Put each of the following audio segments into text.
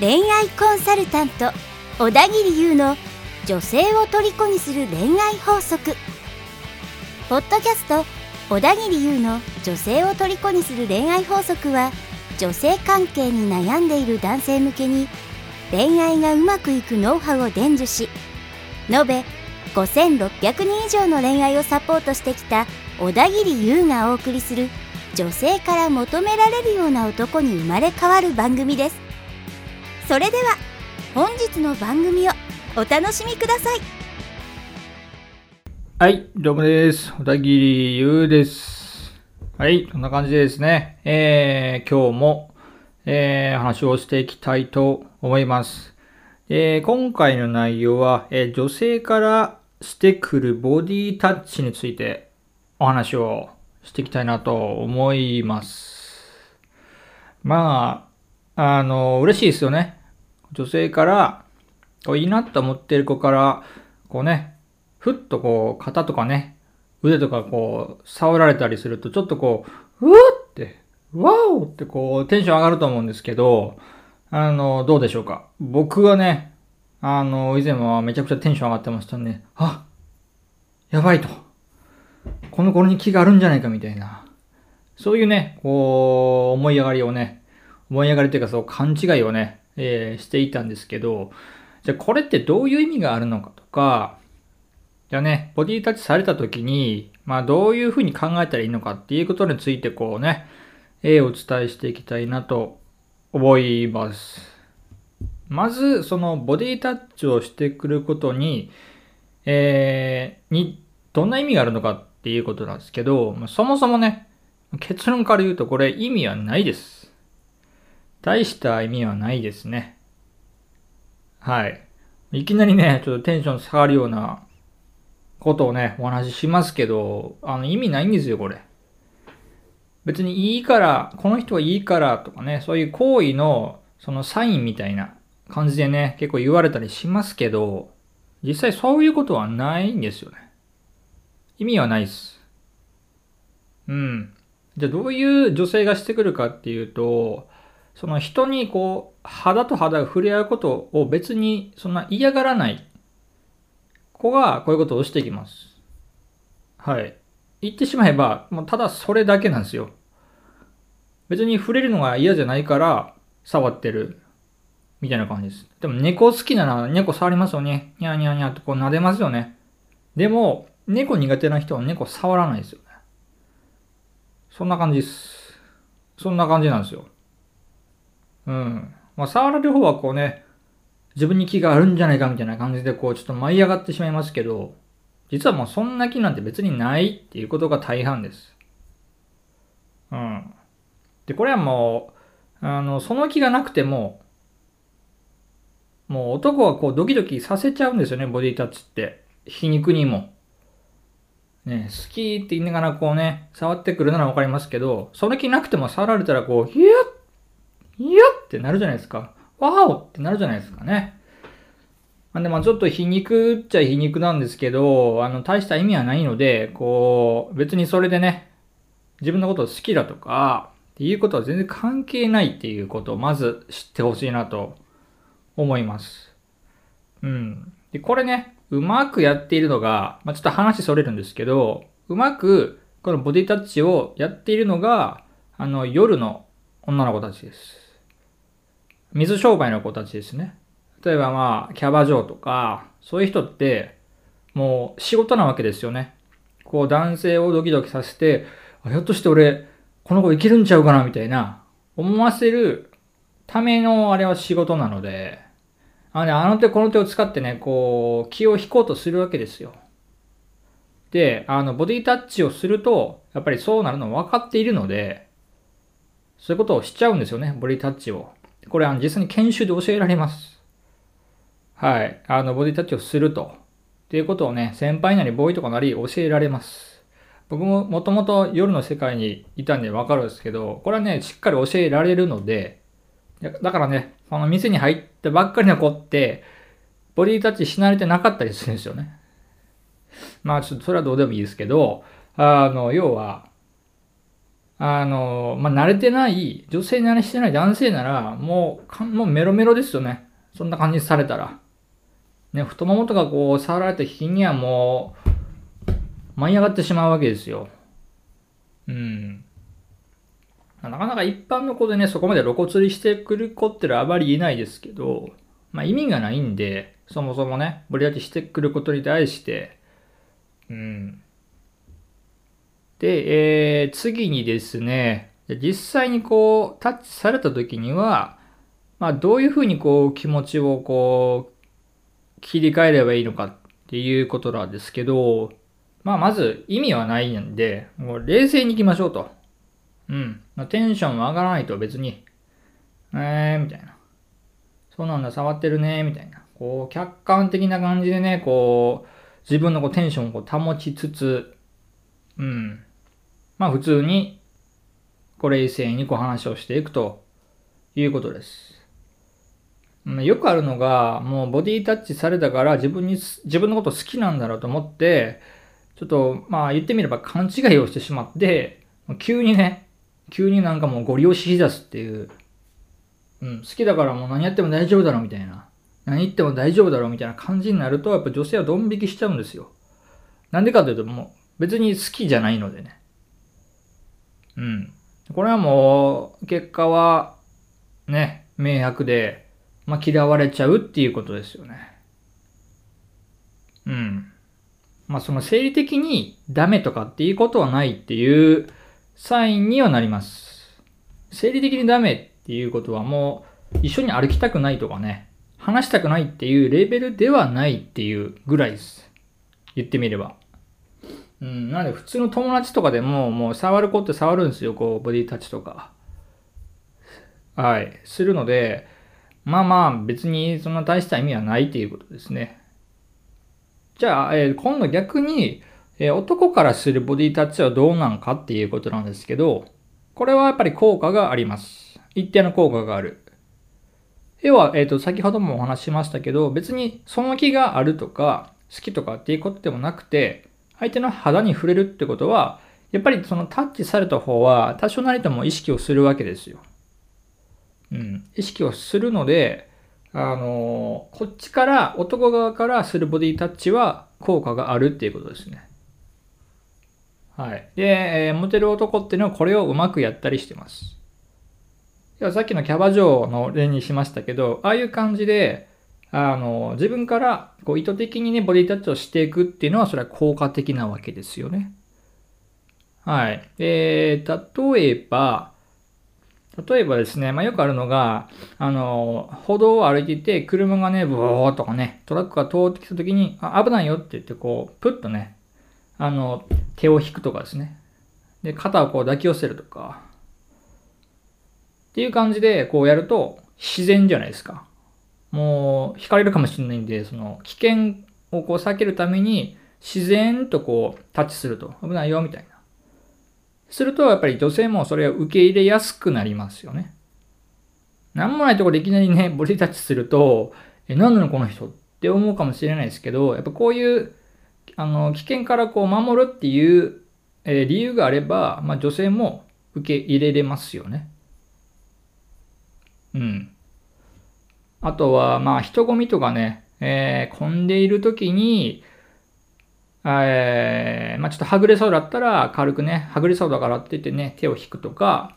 恋愛コンサルタント小田切優の女性を虜にする恋愛法則。ポッドキャスト小田切優の女性を虜にする恋愛法則は女性関係に悩んでいる男性向けに恋愛がうまくいくノウハウを伝授し延べ5600人以上の恋愛をサポートしてきた小田切優がお送りする女性から求められるような男に生まれ変わる番組ですそれでは本日の番組をお楽しみくださいはい、どうもです。小田切優です。はい、こんな感じでですね、えー、今日も、えー、話をしていきたいと思います。えー、今回の内容は、えー女性からしてくるボディタッチについてお話をしていきたいなと思います。まあ、あの、嬉しいですよね。女性から、こういいなと思ってる子から、こうね、ふっとこう、肩とかね、腕とかこう、触られたりすると、ちょっとこう、うわって、わおってこう、テンション上がると思うんですけど、あの、どうでしょうか。僕はね、あの、以前はめちゃくちゃテンション上がってましたね。あ、やばいと。この頃に気があるんじゃないかみたいな。そういうね、こう、思い上がりをね、思い上がりというかそう勘違いをね、えーしていたんですけど、じゃあこれってどういう意味があるのかとか、じゃあね、ボディタッチされた時に、まあどういうふうに考えたらいいのかっていうことについてこうね、えーお伝えしていきたいなと思います。まず、そのボディタッチをしてくることに、えーに、どんな意味があるのかっていうことなんですけど、そもそもね、結論から言うとこれ意味はないです。大した意味はないですね。はい。いきなりね、ちょっとテンション下がるようなことをね、お話ししますけど、あの意味ないんですよ、これ。別にいいから、この人はいいからとかね、そういう行為のそのサインみたいな感じでね、結構言われたりしますけど、実際そういうことはないんですよね。意味はないです。うん。じゃあどういう女性がしてくるかっていうと、その人にこう、肌と肌が触れ合うことを別にそんな嫌がらない子がこういうことをしてきます。はい。言ってしまえば、もうただそれだけなんですよ。別に触れるのが嫌じゃないから触ってる。みたいな感じです。でも猫好きなら猫触りますよね。ニャーニャーニャーってこう撫でますよね。でも、猫苦手な人は猫触らないですよね。そんな感じです。そんな感じなんですよ。うん。まあ、触られる方はこうね、自分に気があるんじゃないかみたいな感じでこうちょっと舞い上がってしまいますけど、実はもうそんな気なんて別にないっていうことが大半です。うん。で、これはもう、あの、その気がなくても、もう男はこうドキドキさせちゃうんですよね、ボディタッチって。皮肉にも。ね、好きって言いながらこうね、触ってくるならわかりますけど、その気なくても触られたらこう、ヒュッヒュッってなるじゃないですか。ワオってなるじゃないですかね。なんでまあちょっと皮肉っちゃ皮肉なんですけど、あの、大した意味はないので、こう、別にそれでね、自分のことを好きだとか、っていうことは全然関係ないっていうことをまず知ってほしいなと思います。うん。で、これね、うまくやっているのが、まあ、ちょっと話それるんですけど、うまくこのボディタッチをやっているのが、あの、夜の女の子たちです。水商売の子たちですね。例えばまあ、キャバ嬢とか、そういう人って、もう仕事なわけですよね。こう男性をドキドキさせて、あひょっとして俺、この子いけるんちゃうかなみたいな、思わせるためのあれは仕事なので、あのね、あの手この手を使ってね、こう、気を引こうとするわけですよ。で、あの、ボディタッチをすると、やっぱりそうなるの分かっているので、そういうことをしちゃうんですよね、ボディタッチを。これ、あの、実際に研修で教えられます。はい。あの、ボディタッチをすると。っていうことをね、先輩なりボーイとかなり教えられます。僕ももともと夜の世界にいたんでわかるんですけど、これはね、しっかり教えられるので、だからね、この店に入ったばっかりの子って、ボディタッチし慣れてなかったりするんですよね。まあちょっとそれはどうでもいいですけど、あの、要は、あの、まあ、慣れてない、女性に慣れしてない男性なら、もう、かもうメロメロですよね。そんな感じされたら。ね、太ももとかこう、触られた日にはもう、舞い上がってしまうわけですよ。うん。なかなか一般の子でね、そこまで露骨にしてくる子ってのはあまりいないですけど、まあ意味がないんで、そもそもね、ボリ立ちしてくることに対して、うん。で、えー、次にですね、実際にこう、タッチされた時には、まあ、どういうふうにこう、気持ちをこう、切り替えればいいのかっていうことなんですけど、まあ、まず意味はないんで、もう冷静に行きましょうと。うん。まあ、テンション上がらないと別に、えー、みたいな。そうなんだ、触ってるね、みたいな。こう、客観的な感じでね、こう、自分のこうテンションをこう保ちつつ、うん。まあ普通に、こう冷静にこう話をしていくということです。よくあるのが、もうボディタッチされたから自分に、自分のこと好きなんだろうと思って、ちょっと、まあ言ってみれば勘違いをしてしまって、急にね、急になんかもうご利用ししだすっていう、うん、好きだからもう何やっても大丈夫だろうみたいな。何言っても大丈夫だろうみたいな感じになると、やっぱ女性はドン引きしちゃうんですよ。なんでかというと、もう別に好きじゃないのでね。うん。これはもう、結果は、ね、明白で、まあ、嫌われちゃうっていうことですよね。うん。まあ、その生理的にダメとかっていうことはないっていうサインにはなります。生理的にダメっていうことはもう一緒に歩きたくないとかね、話したくないっていうレベルではないっていうぐらいです。言ってみれば。うん、なので普通の友達とかでも、もう触る子って触るんですよ、こう、ボディタッチとか。はい、するので、まあまあ別にそんな大した意味はないっていうことですね。じゃあ、えー、今度逆に、え、男からするボディタッチはどうなんかっていうことなんですけど、これはやっぱり効果があります。一定の効果がある。要は、えっ、ー、と、先ほどもお話ししましたけど、別にその気があるとか、好きとかっていうことでもなくて、相手の肌に触れるってことは、やっぱりそのタッチされた方は多少なりとも意識をするわけですよ。うん。意識をするので、あのー、こっちから、男側からするボディタッチは効果があるっていうことですね。はい。で、えー、モテる男っていうのはこれをうまくやったりしてます。さっきのキャバ嬢の例にしましたけど、ああいう感じで、あの、自分からこう意図的にね、ボディタッチをしていくっていうのは、それは効果的なわけですよね。はい。えー、例えば、例えばですね、まあ、よくあるのが、あの、歩道を歩いていて、車がね、ブーとかね、トラックが通ってきた時に、あ、危ないよって言って、こう、プッとね、あの、手を引くとかですね。で、肩をこう抱き寄せるとか、っていう感じでこうやると自然じゃないですか。もう惹かれるかもしれないんで、その危険をこう避けるために自然とこうタッチすると危ないよみたいな。するとやっぱり女性もそれを受け入れやすくなりますよね。なんもないとこでいきなりね、ボディタッチすると、え、何なのこの人って思うかもしれないですけど、やっぱこういう、あの、危険からこう守るっていう、えー、理由があれば、まあ女性も受け入れれますよね。うん。あとは、まあ、人混みとかね、えー、混んでいる時に、えー、まあ、ちょっとはぐれそうだったら、軽くね、はぐれそうだからって言ってね、手を引くとか、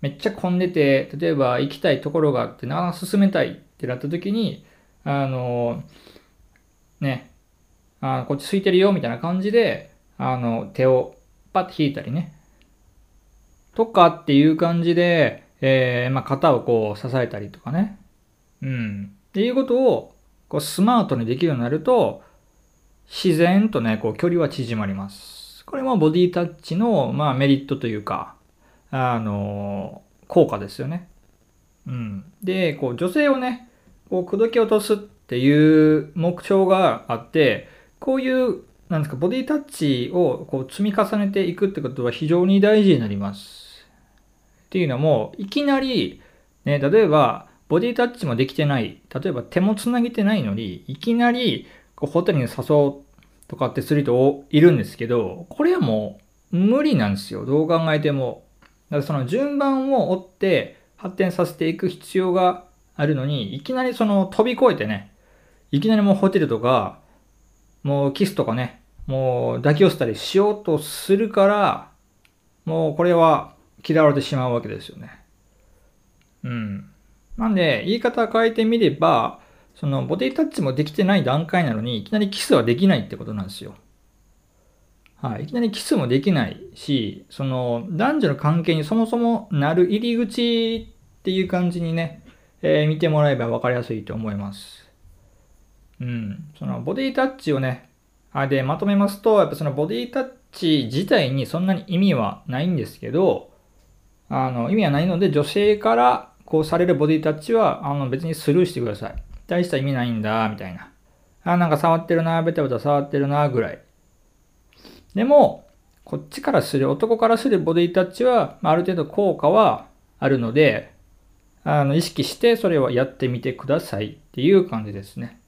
めっちゃ混んでて、例えば行きたいところがあって、なかなか進めたいってなった時に、あの、ね、あこっち空いてるよみたいな感じで、あの、手をパッて引いたりね。とかっていう感じで、えー、まあ、肩をこう支えたりとかね。うん。っていうことを、こうスマートにできるようになると、自然とね、こう距離は縮まります。これもボディタッチの、まあ、メリットというか、あのー、効果ですよね。うん。で、こう女性をね、こう口説き落とすっていう目標があって、こういう、なんですか、ボディタッチをこう積み重ねていくってことは非常に大事になります。っていうのも、いきなり、ね、例えば、ボディタッチもできてない、例えば手もつなげてないのに、いきなり、こう、ホテルに誘うとかってする人いるんですけど、これはもう無理なんですよ。どう考えても。だからその順番を追って発展させていく必要があるのに、いきなりその飛び越えてね、いきなりもうホテルとか、もうキスとかね、もう抱き寄せたりしようとするから、もうこれは嫌われてしまうわけですよね。うん。なんで、言い方変えてみれば、そのボディタッチもできてない段階なのに、いきなりキスはできないってことなんですよ。はい。いきなりキスもできないし、その男女の関係にそもそもなる入り口っていう感じにね、えー、見てもらえば分かりやすいと思います。うん。そのボディタッチをね、あで、まとめますと、やっぱそのボディタッチ自体にそんなに意味はないんですけど、あの、意味はないので、女性からこうされるボディタッチは、あの、別にスルーしてください。大した意味ないんだ、みたいな。あ、なんか触ってるな、ベタベタ触ってるな、ぐらい。でも、こっちからする、男からするボディタッチは、ある程度効果はあるので、あの、意識してそれをやってみてくださいっていう感じですね。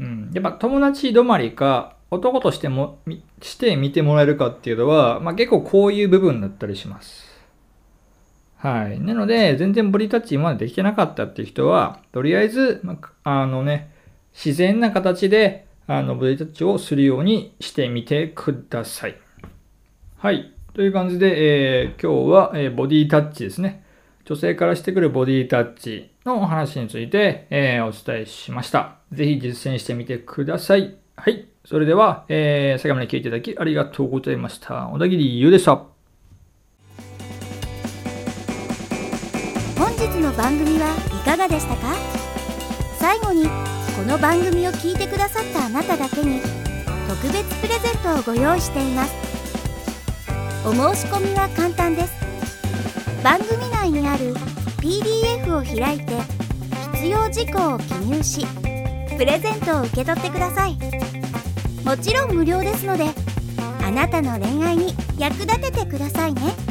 うん。やっぱ友達止まりか、男としても、して見てもらえるかっていうのは、まあ結構こういう部分だったりします。はい。なので、全然ボディタッチ今までできてなかったっていう人は、とりあえず、まあのね、自然な形で、あの、ボディタッチをするようにしてみてください。はい。という感じで、えー、今日は、えー、ボディタッチですね。女性からしてくるボディタッチのお話について、えー、お伝えしました。ぜひ実践してみてください。はい。それでは、えー、最後まで聞いていただきありがとうございました。小田切優でした。本日の番組はいかがでしたか？最後にこの番組を聞いてくださったあなただけに特別プレゼントをご用意していますお申し込みは簡単です番組内にある PDF を開いて必要事項を記入しプレゼントを受け取ってくださいもちろん無料ですのであなたの恋愛に役立ててくださいね。